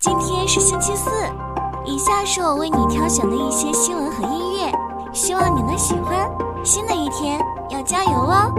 今天是星期四，以下是我为你挑选的一些新闻和音乐，希望你能喜欢。新的一天要加油哦！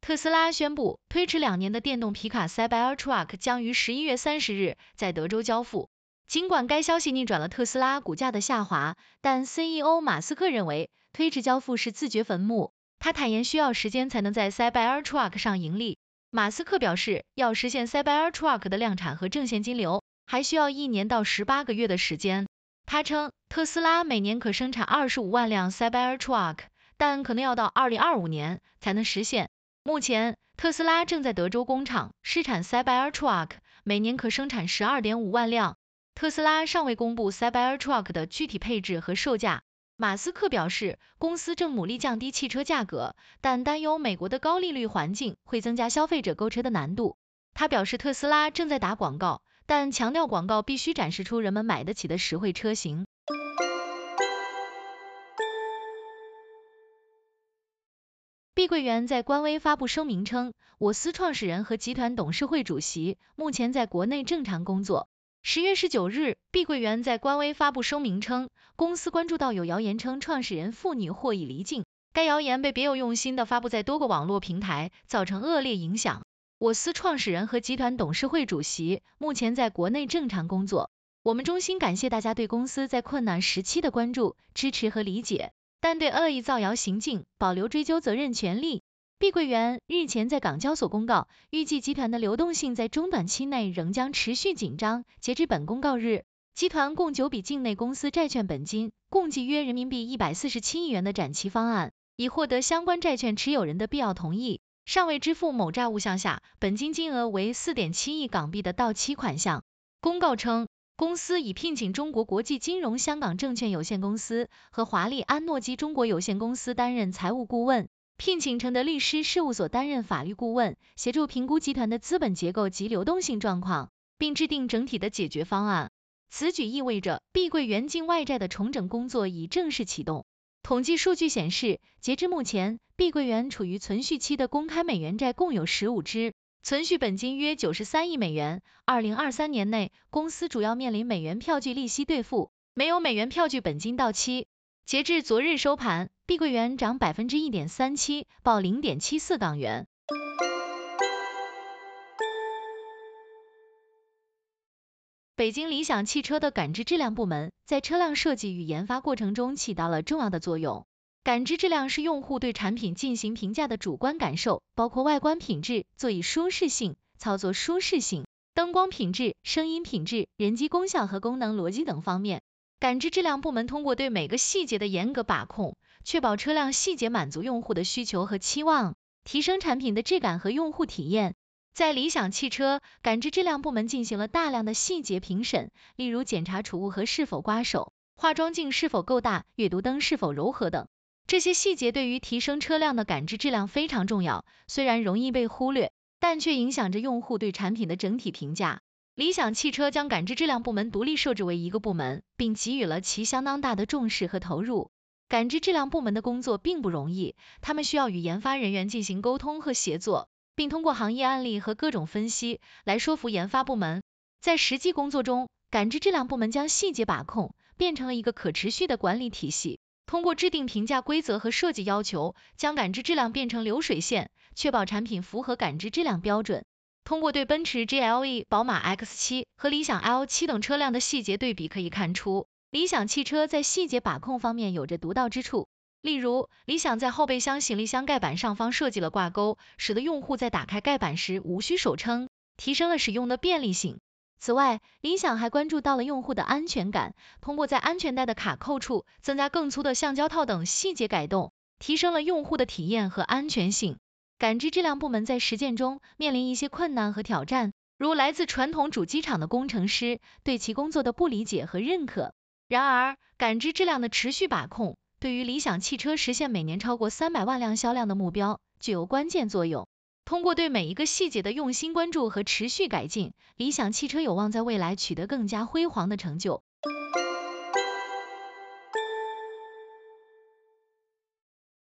特斯拉宣布，推迟两年的电动皮卡 Cybertruck 将于十一月三十日在德州交付。尽管该消息逆转了特斯拉股价的下滑，但 CEO 马斯克认为推迟交付是自掘坟墓。他坦言需要时间才能在 Cybertruck 上盈利。马斯克表示，要实现 Cybertruck 的量产和正现金流，还需要一年到十八个月的时间。他称，特斯拉每年可生产二十五万辆 Cybertruck，但可能要到二零二五年才能实现。目前，特斯拉正在德州工厂试产 Cybertruck，每年可生产十二点五万辆。特斯拉尚未公布 Cybertruck 的具体配置和售价。马斯克表示，公司正努力降低汽车价格，但担忧美国的高利率环境会增加消费者购车的难度。他表示，特斯拉正在打广告，但强调广告必须展示出人们买得起的实惠车型。碧桂园在官微发布声明称，我司创始人和集团董事会主席目前在国内正常工作。十月十九日，碧桂园在官微发布声明称，公司关注到有谣言称创始人父女或已离境，该谣言被别有用心的发布在多个网络平台，造成恶劣影响。我司创始人和集团董事会主席目前在国内正常工作。我们衷心感谢大家对公司在困难时期的关注、支持和理解，但对恶意造谣行径保留追究责任权利。碧桂园日前在港交所公告，预计集团的流动性在中短期内仍将持续紧张。截至本公告日，集团共九笔境内公司债券本金共计约人民币一百四十七亿元的展期方案，已获得相关债券持有人的必要同意，尚未支付某债务项下本金金额为四点七亿港币的到期款项。公告称，公司已聘请中国国际金融香港证券有限公司和华丽安诺基中国有限公司担任财务顾问。聘请承德律师事务所担任法律顾问，协助评估集团的资本结构及流动性状况，并制定整体的解决方案。此举意味着碧桂园境外债的重整工作已正式启动。统计数据显示，截至目前，碧桂园处于存续期的公开美元债共有十五只，存续本金约九十三亿美元。二零二三年内，公司主要面临美元票据利息兑付，没有美元票据本金到期。截至昨日收盘，碧桂园涨百分之一点三七，报零点七四港元。北京理想汽车的感知质量部门在车辆设计与研发过程中起到了重要的作用。感知质量是用户对产品进行评价的主观感受，包括外观品质、座椅舒适性、操作舒适性、灯光品质、声音品质、人机功效和功能逻辑等方面。感知质量部门通过对每个细节的严格把控，确保车辆细节满足用户的需求和期望，提升产品的质感和用户体验。在理想汽车，感知质量部门进行了大量的细节评审，例如检查储物盒是否刮手，化妆镜是否够大，阅读灯是否柔和等。这些细节对于提升车辆的感知质量非常重要，虽然容易被忽略，但却影响着用户对产品的整体评价。理想汽车将感知质量部门独立设置为一个部门，并给予了其相当大的重视和投入。感知质量部门的工作并不容易，他们需要与研发人员进行沟通和协作，并通过行业案例和各种分析来说服研发部门。在实际工作中，感知质量部门将细节把控变成了一个可持续的管理体系，通过制定评价规则和设计要求，将感知质量变成流水线，确保产品符合感知质量标准。通过对奔驰 GLE、宝马 X7 和理想 L7 等车辆的细节对比，可以看出理想汽车在细节把控方面有着独到之处。例如，理想在后备箱行李箱盖板上方设计了挂钩，使得用户在打开盖板时无需手撑，提升了使用的便利性。此外，理想还关注到了用户的安全感，通过在安全带的卡扣处增加更粗的橡胶套等细节改动，提升了用户的体验和安全性。感知质量部门在实践中面临一些困难和挑战，如来自传统主机厂的工程师对其工作的不理解和认可。然而，感知质量的持续把控，对于理想汽车实现每年超过三百万辆销量的目标具有关键作用。通过对每一个细节的用心关注和持续改进，理想汽车有望在未来取得更加辉煌的成就。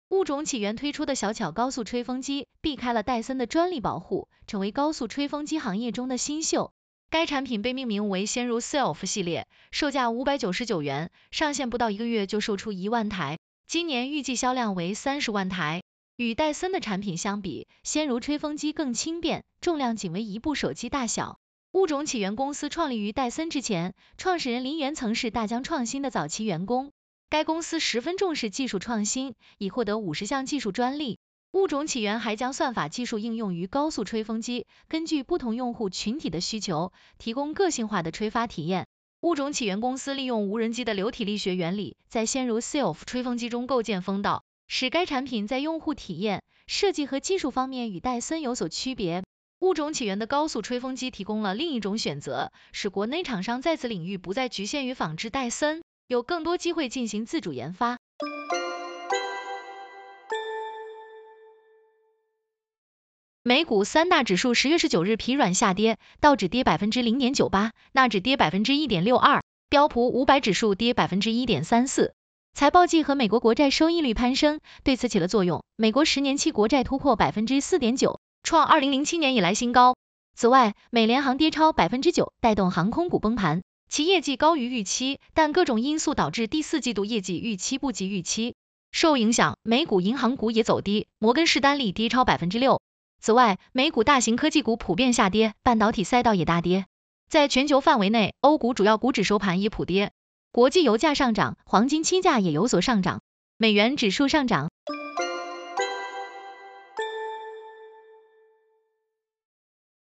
物种起源推出的小巧高速吹风机避开了戴森的专利保护，成为高速吹风机行业中的新秀。该产品被命名为先如 Self 系列，售价五百九十九元，上线不到一个月就售出一万台，今年预计销量为三十万台。与戴森的产品相比，先如吹风机更轻便，重量仅为一部手机大小。物种起源公司创立于戴森之前，创始人林源曾是大疆创新的早期员工。该公司十分重视技术创新，已获得五十项技术专利。物种起源还将算法技术应用于高速吹风机，根据不同用户群体的需求，提供个性化的吹发体验。物种起源公司利用无人机的流体力学原理，在先如 Self 吹风机中构建风道。使该产品在用户体验、设计和技术方面与戴森有所区别。物种起源的高速吹风机提供了另一种选择，使国内厂商在此领域不再局限于仿制戴森，有更多机会进行自主研发。美股三大指数十月十九日疲软下跌，道指跌百分之零点九八，纳指跌百分之一点六二，标普五百指数跌百分之一点三四。财报季和美国国债收益率攀升对此起了作用，美国十年期国债突破百分之四点九，创二零零七年以来新高。此外，美联航跌超百分之九，带动航空股崩盘，其业绩高于预期，但各种因素导致第四季度业绩预期不及预期。受影响，美股银行股也走低，摩根士丹利跌超百分之六。此外，美股大型科技股普遍下跌，半导体赛道也大跌。在全球范围内，欧股主要股指收盘也普跌。国际油价上涨，黄金期价也有所上涨，美元指数上涨。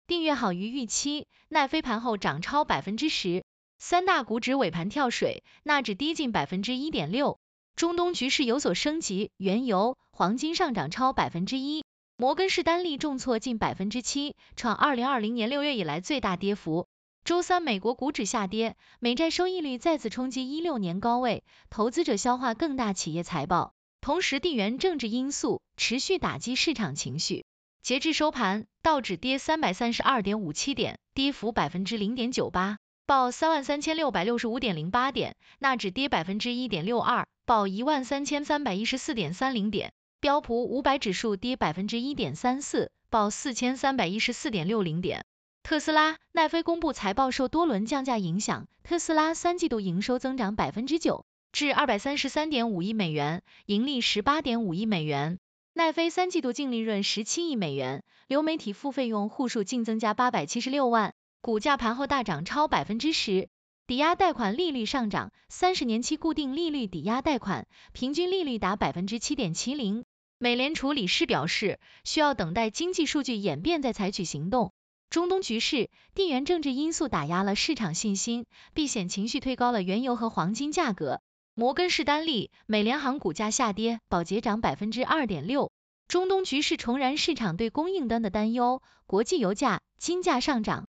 订阅好于预期，奈飞盘后涨超百分之十，三大股指尾盘跳水，纳指低近百分之一点六。中东局势有所升级，原油、黄金上涨超百分之一，摩根士丹利重挫近百分之七，创二零二零年六月以来最大跌幅。周三，美国股指下跌，美债收益率再次冲击一六年高位，投资者消化更大企业财报，同时地缘政治因素持续打击市场情绪。截至收盘，道指跌三百三十二点五七点，跌幅百分之零点九八，报三万三千六百六十五点零八点；纳指跌百分之一点六二，报一万三千三百一十四点三零点；标普五百指数跌百分之一点三四，报四千三百一十四点六零点。特斯拉、奈飞公布财报，受多轮降价影响，特斯拉三季度营收增长百分之九，至二百三十三点五亿美元，盈利十八点五亿美元；奈飞三季度净利润十七亿美元，流媒体付费用户数净增加八百七十六万，股价盘后大涨超百分之十。抵押贷款利率上涨，三十年期固定利率抵押贷款平均利率达百分之七点七零。美联储理事表示，需要等待经济数据演变再采取行动。中东局势、地缘政治因素打压了市场信心，避险情绪推高了原油和黄金价格。摩根士丹利、美联航股价下跌，保洁涨百分之二点六。中东局势重燃市场对供应端的担忧，国际油价、金价上涨。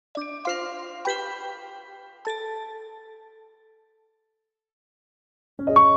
you